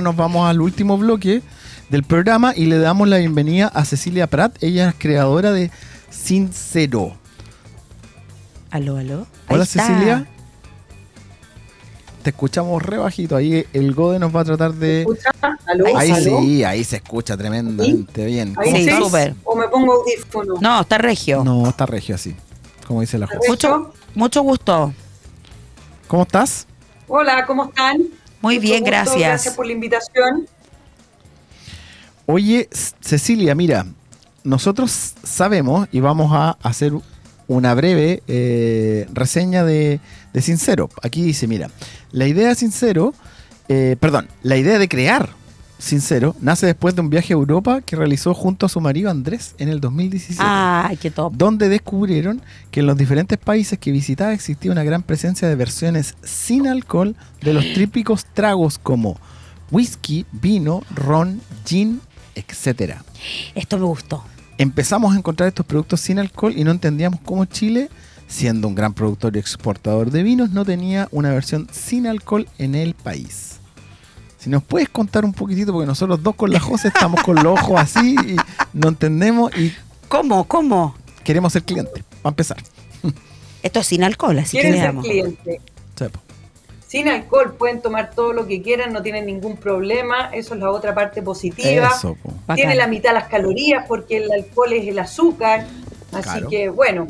nos vamos al último bloque del programa y le damos la bienvenida a Cecilia Prat. Ella es creadora de Sincero. Aló, aló. Hola Cecilia. Te escuchamos re bajito. Ahí el Gode nos va a tratar de. ¿Aló? Ahí sí, ahí se escucha tremendamente bien. ¿Ahí sí, súper. ¿O me pongo audífono? No, está regio. No, está regio así. Como dice la mucho gusto. ¿Cómo estás? Hola, ¿cómo están? Muy Mucho bien, gusto, gracias. Gracias por la invitación. Oye, Cecilia, mira, nosotros sabemos y vamos a hacer una breve eh, reseña de, de Sincero. Aquí dice, mira, la idea de Sincero, eh, perdón, la idea de crear Sincero nace después de un viaje a Europa que realizó junto a su marido Andrés en el 2017. Ay, qué top. donde descubrieron que en los diferentes países que visitaba existía una gran presencia de versiones sin alcohol de los típicos tragos como whisky, vino, ron, gin, etc. Esto me gustó. Empezamos a encontrar estos productos sin alcohol y no entendíamos cómo Chile, siendo un gran productor y exportador de vinos, no tenía una versión sin alcohol en el país. Si nos puedes contar un poquitito, porque nosotros dos con la José estamos con los ojos así y no entendemos y ¿Cómo? ¿Cómo? queremos ser clientes, para empezar. Esto es sin alcohol, así que ¿Quieren le ser damos. cliente? Sepo. Sin alcohol pueden tomar todo lo que quieran, no tienen ningún problema. Eso es la otra parte positiva. Eso, po. Bacán. Tiene la mitad las calorías porque el alcohol es el azúcar. Así Claro. que bueno,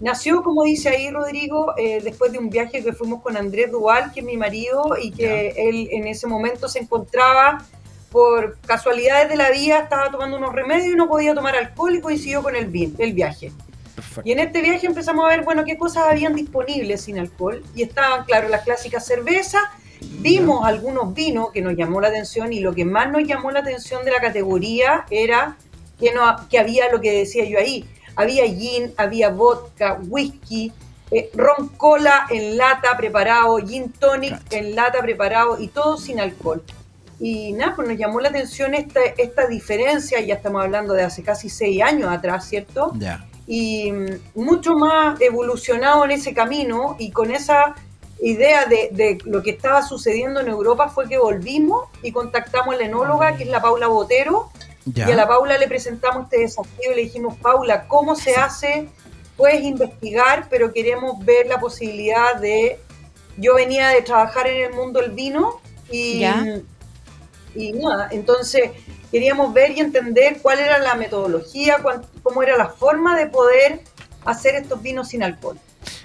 nació como dice ahí Rodrigo, eh, después de un viaje que fuimos con Andrés Dual, que es mi marido, y que él en ese momento se encontraba por casualidades de la vida, estaba tomando unos remedios y no podía tomar alcohol y coincidió con el, el viaje. Perfecto. Y en este viaje empezamos a ver, bueno, qué cosas habían disponibles sin alcohol. Y estaban, claro, las clásicas cervezas. Vimos algunos vinos que nos llamó la atención y lo que más nos llamó la atención de la categoría era que, no, que había lo que decía yo ahí. Había gin, había vodka, whisky, eh, ron cola en lata preparado, gin tonic en lata preparado y todo sin alcohol. Y nada, pues nos llamó la atención esta, esta diferencia, ya estamos hablando de hace casi seis años atrás, ¿cierto? Ya. y mm, mucho más evolucionado en ese camino y con esa idea de, de lo que estaba sucediendo en Europa fue que volvimos y contactamos a la enóloga que es la Paula Botero Ya. y a la Paula le presentamos este desafío y le dijimos Paula, ¿cómo se hace? Puedes investigar, pero queremos ver la posibilidad de... Yo venía de trabajar en el mundo del vino y, Ya. y nada, entonces queríamos ver y entender cuál era la metodología, cuán- cómo era la forma de poder hacer estos vinos sin alcohol.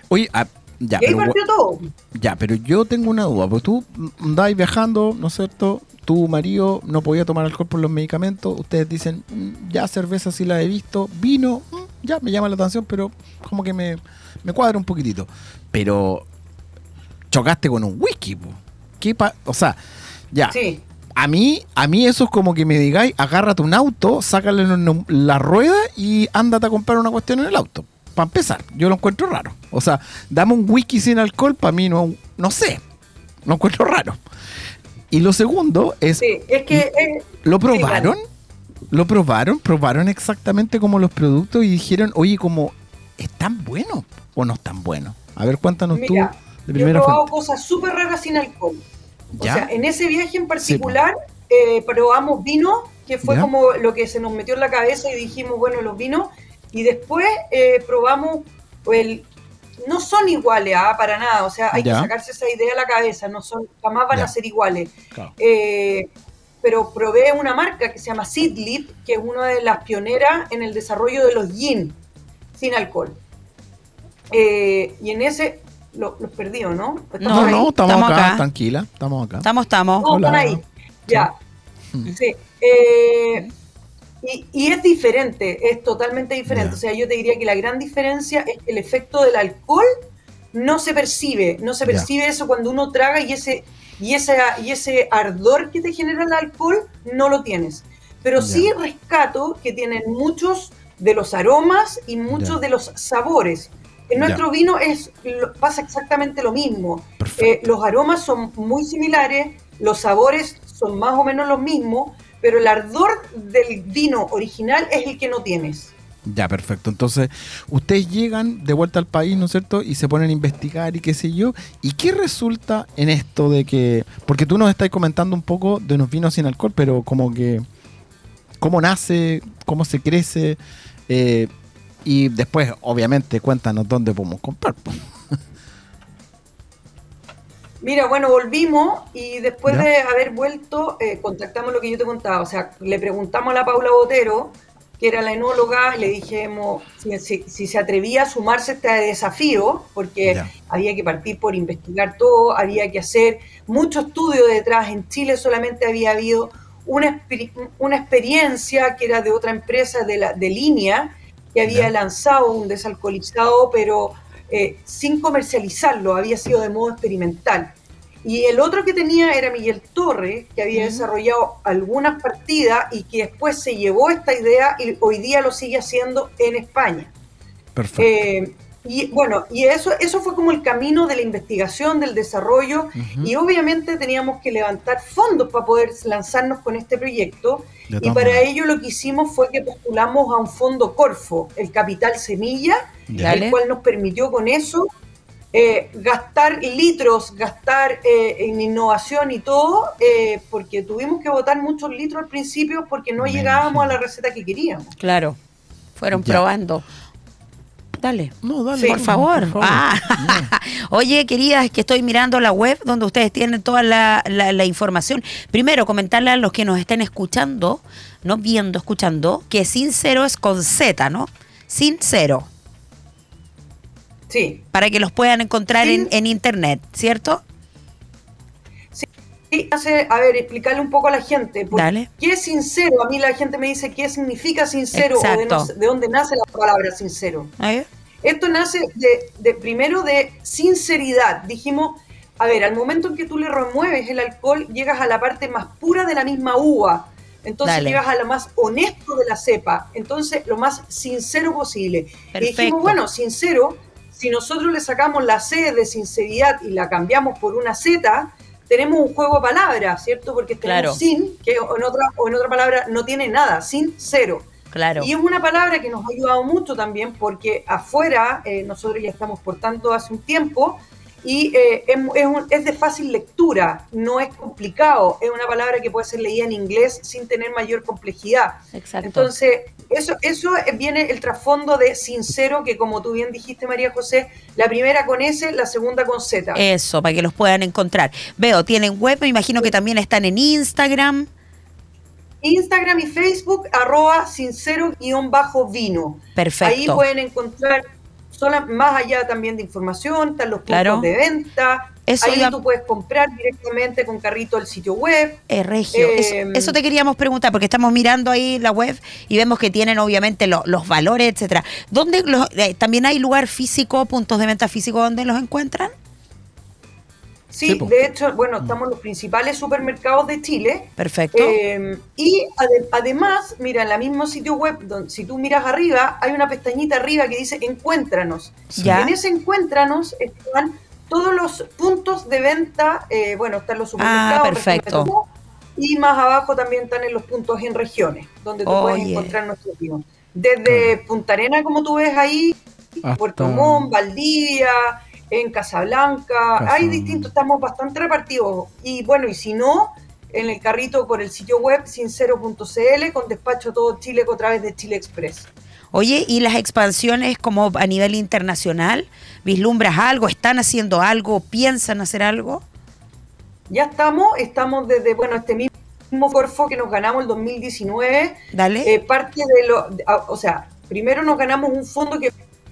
Oye, ah, ya, y ahí pero, partió todo. ya, pero yo tengo una duda. Porque tú andabas viajando, ¿no es cierto? Tu marido no podía tomar alcohol por los medicamentos. Ustedes dicen, "Mm, ya cerveza sí la he visto. Vino, mm, ya me llama la atención, pero como que me, me cuadra un poquitito. Pero chocaste con un whisky, po. ¿Qué pa- o sea, ya. Sí, A mí, a mí eso es como que me digáis, agárrate un auto, sácale la- la rueda y ándate a comprar una cuestión en el auto. Para empezar, yo lo encuentro raro. O sea, dame un whisky sin alcohol, para mí no, no sé, lo encuentro raro. Y lo segundo es, sí, es que... ¿lo sí, probaron? ¿Lo probaron? ¿Probaron exactamente como los productos y dijeron, oye, como, ¿están buenos o no están buenos? A ver, cuéntanos Mira, tú de yo he probado fuente. cosas súper raras sin alcohol. O sea, en ese viaje en particular eh, probamos vino, que fue ¿Ya? como lo que se nos metió en la cabeza y dijimos, bueno, los vinos. Y después eh, probamos el... No son iguales, ah, para nada. O sea, hay Ya. que sacarse esa idea de la cabeza. No son, jamás van Ya. a ser iguales. Claro. Eh, pero probé una marca que se llama Seedlip, que es una de las pioneras en el desarrollo de los gin sin alcohol. Eh, y en ese lo- los perdí, ¿o ¿no? ¿Están No, No, por ahí? no, estamos, Estamos acá, acá. tranquila, estamos acá. Estamos, estamos. No, Hola. están ahí. Ya. Mm. Sí. Eh, y, y es diferente, es totalmente diferente. Ya. O sea, yo te diría que la gran diferencia es que el efecto del alcohol no se percibe. No se percibe eso cuando uno traga y ese, y ese, y ese ardor que te genera el alcohol no lo tienes. Pero Ya. sí rescato que tienen muchos de los aromas y muchos de los sabores. En nuestro vino es, pasa exactamente lo mismo. Eh, los aromas son muy similares, los sabores son más o menos los mismos, pero el ardor del vino original es el que no tienes. Ya, perfecto. Entonces, ustedes llegan de vuelta al país, ¿no es cierto? Y se ponen a investigar y qué sé yo. ¿Y qué resulta en esto de que... Porque tú nos estás comentando un poco de unos vinos sin alcohol, pero como que... ¿Cómo nace? ¿Cómo se crece? Eh, y después, obviamente, cuéntanos dónde podemos comprar. po. Mira, bueno, volvimos y después Ya. de haber vuelto, eh, contactamos lo que yo te contaba. O sea, le preguntamos a la Paula Botero, que era la enóloga, y le dijimos si, si- si se atrevía a sumarse a este desafío, porque Ya. había que partir por investigar todo, había que hacer mucho estudio detrás. En Chile solamente había habido una, una experiencia que era de otra empresa de, la, de línea que había Ya. lanzado un desalcoholizado, pero eh, sin comercializarlo, había sido de modo experimental. Y el otro que tenía era Miguel Torres, que había desarrollado algunas partidas y que después se llevó esta idea y hoy día lo sigue haciendo en España. Perfecto. Eh, y bueno, y eso, eso fue como el camino de la investigación, del desarrollo, y obviamente teníamos que levantar fondos para poder lanzarnos con este proyecto. De Y para ello lo que hicimos fue que postulamos a un fondo Corfo, el Capital Semilla. Dale. el cual nos permitió con eso eh, gastar litros, gastar eh, en innovación y todo, eh, porque tuvimos que botar muchos litros al principio porque no llegábamos a la receta que queríamos. Claro. Fueron Ya. probando. Dale. No, dale. Sí. Por favor. Ah. Oye, queridas, que estoy mirando la web donde ustedes tienen toda la, la- la información. Primero, comentarle a los que nos estén escuchando, no viendo, escuchando, que Sincero es con Z, ¿no? Sincero, Sí, para que los puedan encontrar en, en internet, ¿cierto? Hace, a ver, explicarle un poco a la gente. ¿por Dale. ¿Qué es sincero? A mí la gente me dice qué significa sincero o de, Exacto. no- de dónde nace la palabra sincero. Esto nace de, de- primero de sinceridad. Dijimos, a ver, al momento en que tú le remueves el alcohol, llegas a la parte más pura de la misma uva. Entonces Dale. llegas a lo más honesto de la cepa. Entonces, lo más sincero posible. Y dijimos, bueno, sincero, si nosotros le sacamos la C de sinceridad y la cambiamos por una Z, tenemos un juego de palabras, ¿cierto? Porque Claro. tenemos sin, que en otra, o en otra palabra no tiene nada, sin cero. Claro. Y es una palabra que nos ha ayudado mucho también porque afuera eh, nosotros ya estamos portando hace un tiempo y eh, es, es un- es de fácil lectura, no es complicado, es una palabra que puede ser leída en inglés sin tener mayor complejidad. Exacto. Entonces, eso, eso viene el trasfondo de sincero, que como tú bien dijiste, María José, la primera con S, la segunda con Z. Eso, para que los puedan encontrar. Veo, tienen web, me imagino que también están en Instagram. Instagram y Facebook, arroba sincero-vino. Perfecto. Ahí pueden encontrar sola- más allá también de información, están los puntos Claro. de venta. Eso Ahí iba- tú puedes comprar directamente con carrito al sitio web. Eh, Regio, eso, Eh, eso te queríamos preguntar, porque estamos mirando ahí la web y vemos que tienen obviamente lo- los valores, etcétera. ¿Dónde los- eh, también hay lugar físico, puntos de venta físico donde los encuentran? Sí, de hecho, bueno, estamos en los principales supermercados de Chile. Perfecto. Eh, y ade- además, mira, en la mismo sitio web, donde, si tú miras arriba, hay una pestañita arriba que dice Encuéntranos. Ya. Y en ese Encuéntranos están todos los puntos de venta. eh, bueno, están los supermercados. Ah, perfecto. Y más abajo también están en los puntos en regiones, donde tú puedes Oye. encontrar nuestros vinos. Desde Punta Arena, como tú ves ahí, Hasta- Puerto Montt, Valdía, en Casablanca, hay distintos, estamos bastante repartidos. Y bueno, y si no, en el carrito por el sitio web sincero.cl con despacho a todo Chile a través de Chile Express. Oye, ¿y las expansiones como a nivel internacional? ¿Vislumbras algo? ¿Están haciendo algo? ¿Piensan hacer algo? Ya estamos, estamos desde, bueno, este mismo Corfo que nos ganamos el 2019, Dale. eh, parte de lo, o sea, primero nos ganamos un fondo que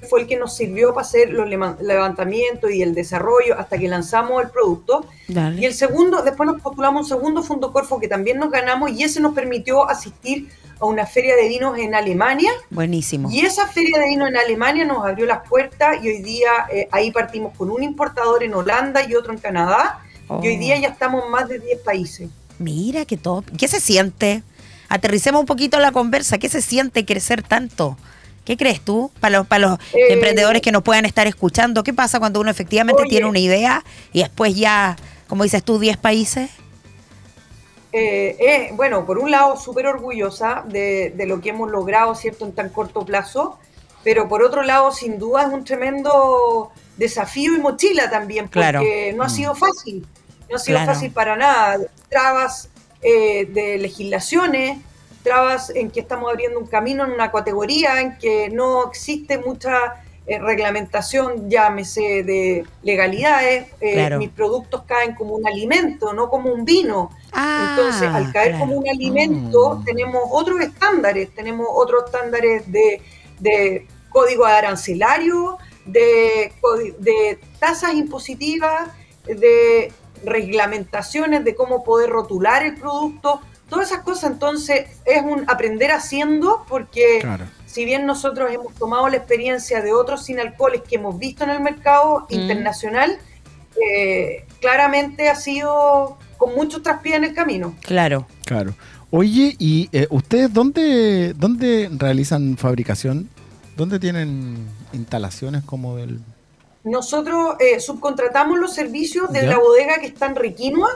fue el que nos sirvió para hacer los levantamientos y el desarrollo hasta que lanzamos el producto. Y el segundo, después nos postulamos un segundo fondo Corfo que también nos ganamos y ese nos permitió asistir a una feria de vinos en Alemania. Buenísimo. Y esa feria de vino en Alemania nos abrió las puertas y hoy día eh, ahí partimos con un importador en Holanda y otro en Canadá. Y hoy Oh. día ya estamos en más de 10 países. Mira qué top. ¿Qué se siente? Aterricemos un poquito la conversa. ¿Qué se siente crecer tanto? ¿Qué crees tú para los, para los Eh, emprendedores que nos puedan estar escuchando? ¿Qué pasa cuando uno efectivamente Oye. tiene una idea y después ya, como dices tú, 10 países? eh, es, bueno, por un lado, súper orgullosa de, de, lo que hemos logrado, ¿cierto?, en tan corto plazo, pero por otro lado, sin duda, es un tremendo desafío y mochila también, porque no ha sido fácil, no ha sido fácil para nada. Trabas eh, de legislaciones, trabas en que estamos abriendo un camino en una categoría en que no existe mucha eh, reglamentación, llámese de legalidades, eh, mis productos caen como un alimento, no como un vino. Ah, Entonces, al caer como un alimento, mm. tenemos otros estándares, tenemos otros estándares de, de código arancelario, de, de tasas impositivas, de reglamentaciones de cómo poder rotular el producto, todas esas cosas entonces es un aprender haciendo porque si bien nosotros hemos tomado la experiencia de otros sin alcoholes que hemos visto en el mercado mm. internacional, eh, claramente ha sido con muchos traspiés en el camino. Claro. Claro. Oye, ¿y eh, ustedes dónde, dónde realizan fabricación? ¿Dónde tienen instalaciones como del...? Nosotros eh, subcontratamos los servicios de la bodega que está en Requinoa.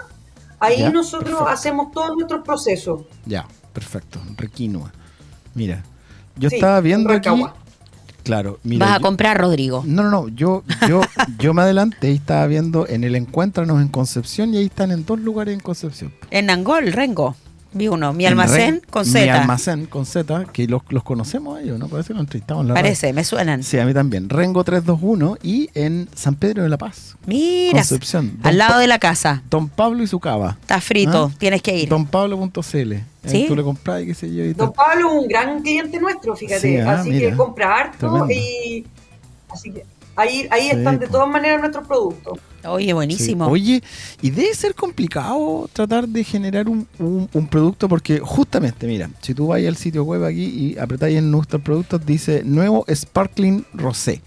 Ahí nosotros hacemos todos nuestros procesos. Ya, perfecto. Requinoa. Mira, yo estaba viendo aquí... Claro, mira, ¿Vas a comprar, Rodrigo? No, no, no. Yo, yo, yo me adelanté y estaba viendo en el Encuéntranos en Concepción y ahí están en dos lugares en Concepción. En Angol, Rengo. Vi uno, mi almacén con Z. Mi almacén con Z, que los, los conocemos ellos, ¿no? Parece que los entrevistamos la Parece, me suenan. Sí, a mí también. Rengo 321 y en San Pedro de la Paz. Mira, Concepción. al lado de la casa. Don Pablo y su cava. Está frito, ¿Ah? tienes que ir. Donpablo.cl. ¿Sí? Tú le compras y qué sé yo. Y Don Pablo es un gran cliente nuestro, fíjate. Ah, así que compra harto y... Así que Ahí, ahí están de todas maneras nuestros productos. Oye, buenísimo. Oye, y debe ser complicado tratar de generar un, producto porque justamente, mira, si tú vas al sitio web aquí y apretáis en nuestros productos, dice nuevo Sparkling Rosé.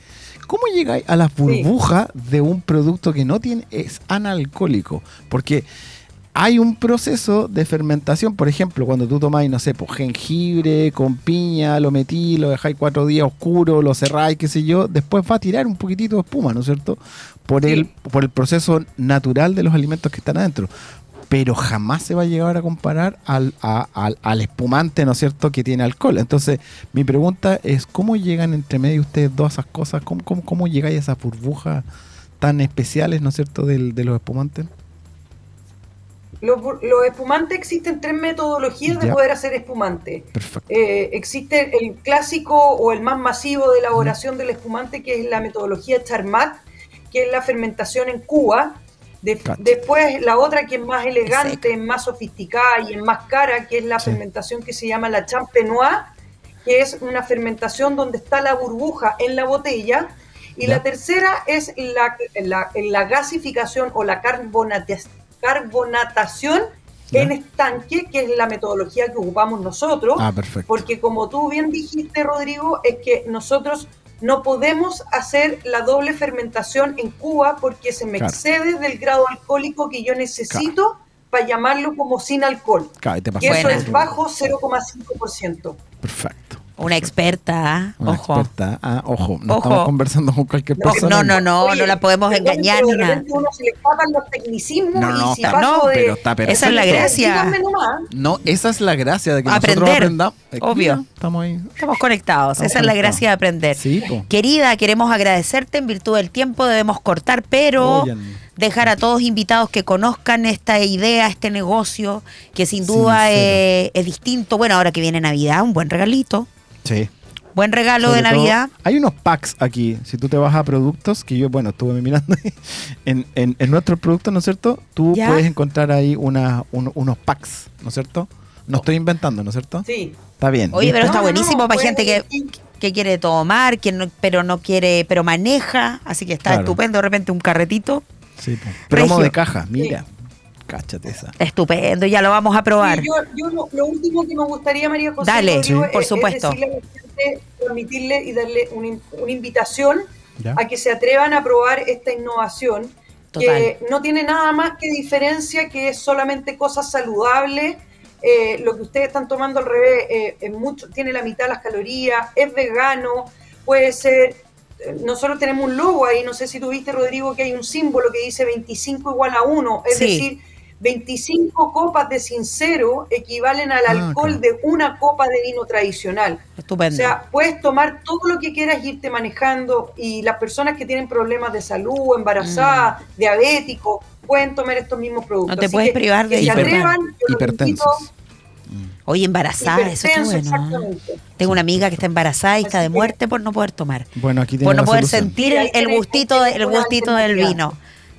¿Cómo llegáis a la burbuja de un producto que no tiene, es analcohólico? Porque hay un proceso de fermentación, por ejemplo, cuando tú tomáis, no sé, pues, jengibre con piña, lo metí, lo dejáis cuatro días oscuro, lo cerráis, qué sé yo, después va a tirar un poquitito de espuma, ¿no es cierto? Por, el, por el proceso natural de los alimentos que están adentro. Pero jamás se va a llegar a comparar al, al, espumante, ¿no es cierto?, que tiene alcohol. Entonces, mi pregunta es, ¿cómo llegan entre medio ustedes dos esas cosas? ¿Cómo, cómo, llegáis a esas burbujas tan especiales, ¿no es cierto?, de los espumantes. Los, espumantes existen tres metodologías de poder hacer espumante. Eh, existe el clásico o el más masivo de elaboración del espumante, que es la metodología Charmat, que es la fermentación en Cuba. después la otra que es más elegante, más sofisticada y es más cara, que es la fermentación que se llama la champenois, que es una fermentación donde está la burbuja en la botella. Y la tercera es la, la, la, gasificación o la carbonatación en estanque, que es la metodología que ocupamos nosotros. Ah, perfecto. Porque como tú bien dijiste, Rodrigo, es que nosotros no podemos hacer la doble fermentación en Cuba porque se me excede del grado alcohólico que yo necesito para llamarlo como sin alcohol. Claro, y eso es bajo 0,5%. Perfecto. Una experta, Una ojo. experta, ah, ojo, no estamos conversando con cualquier persona. No, no, no, no la podemos engañar ni nada. uno se le escapan los tecnicismos no, no, y si está, no, pero está perfecto. Esa es la gracia. No, esa es la gracia de que aprender, nosotros aprendamos. Obvio. estamos ahí. Estamos conectados. esa es la gracia de aprender. Sí, Querida, queremos agradecerte en virtud del tiempo, debemos cortar, pero dejar a todos invitados que conozcan esta idea, este negocio, que sin duda es, es distinto. Bueno, ahora que viene Navidad, un buen regalito. Sí. Buen regalo de Navidad. hay unos packs aquí. Si tú te vas a productos, que yo, bueno, estuve mirando en, en, en nuestros productos, ¿no es cierto? Tú puedes encontrar ahí una, unos packs, ¿no es cierto? No estoy inventando, ¿no es cierto? Sí. Está bien. Oye, pero está buenísimo para gente que, que, quiere tomar, que pero no quiere, pero maneja. Así que está estupendo de repente un carretito. Sí, promo de caja, mira. Cáchate esa. Estupendo, ya lo vamos a probar. yo, lo, último que me gustaría, María José, Dale, por supuesto. Es permitirle y darle una, invitación a que se atrevan a probar esta innovación, que no tiene nada más que diferencia, que es solamente cosas saludables. Eh, lo que ustedes están tomando al revés eh, es mucho, tiene la mitad de las calorías, es vegano, puede ser eh, nosotros tenemos un logo ahí, no sé si tuviste, Rodrigo, que hay un símbolo que dice 25 igual a 1, es decir, 25 copas de sincero equivalen al Ah, alcohol claro. de una copa de vino tradicional. Estupendo. O sea, puedes tomar todo lo que quieras y irte manejando y las personas que tienen problemas de salud, embarazadas, diabéticos, pueden tomar estos mismos productos. Mm. No te Así puedes que privar de que se hiper- atrevan, hipertensos. invito- Oye, embarazada, eso está bueno. ¿eh? exactamente. Tengo una amiga que está embarazada y está de muerte por no poder tomar. Bueno, aquí tiene Por no poder solución. sentir el, gustito, tenés el gustito del vino.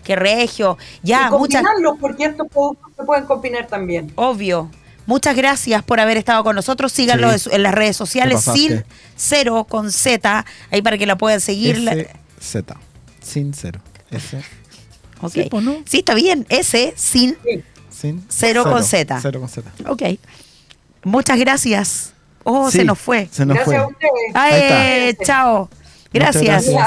Qué regio. Ya, y muchas combinarlos porque estos productos se pueden combinar también. Obvio. Muchas gracias por haber estado con nosotros. Síganlo Sí. en las redes sociales, sin cero con Z, ahí para que la puedan seguir. Z. Sin cero. S. Ok. Sí, pues, ¿no? Sí, está bien. S sin. Sí. Sin Cero con Z. Cero con Z. Ok. Muchas gracias. Oh, Sí, se nos fue. Se nos Gracias fue. a ustedes. Ay, chao. Muchas gracias.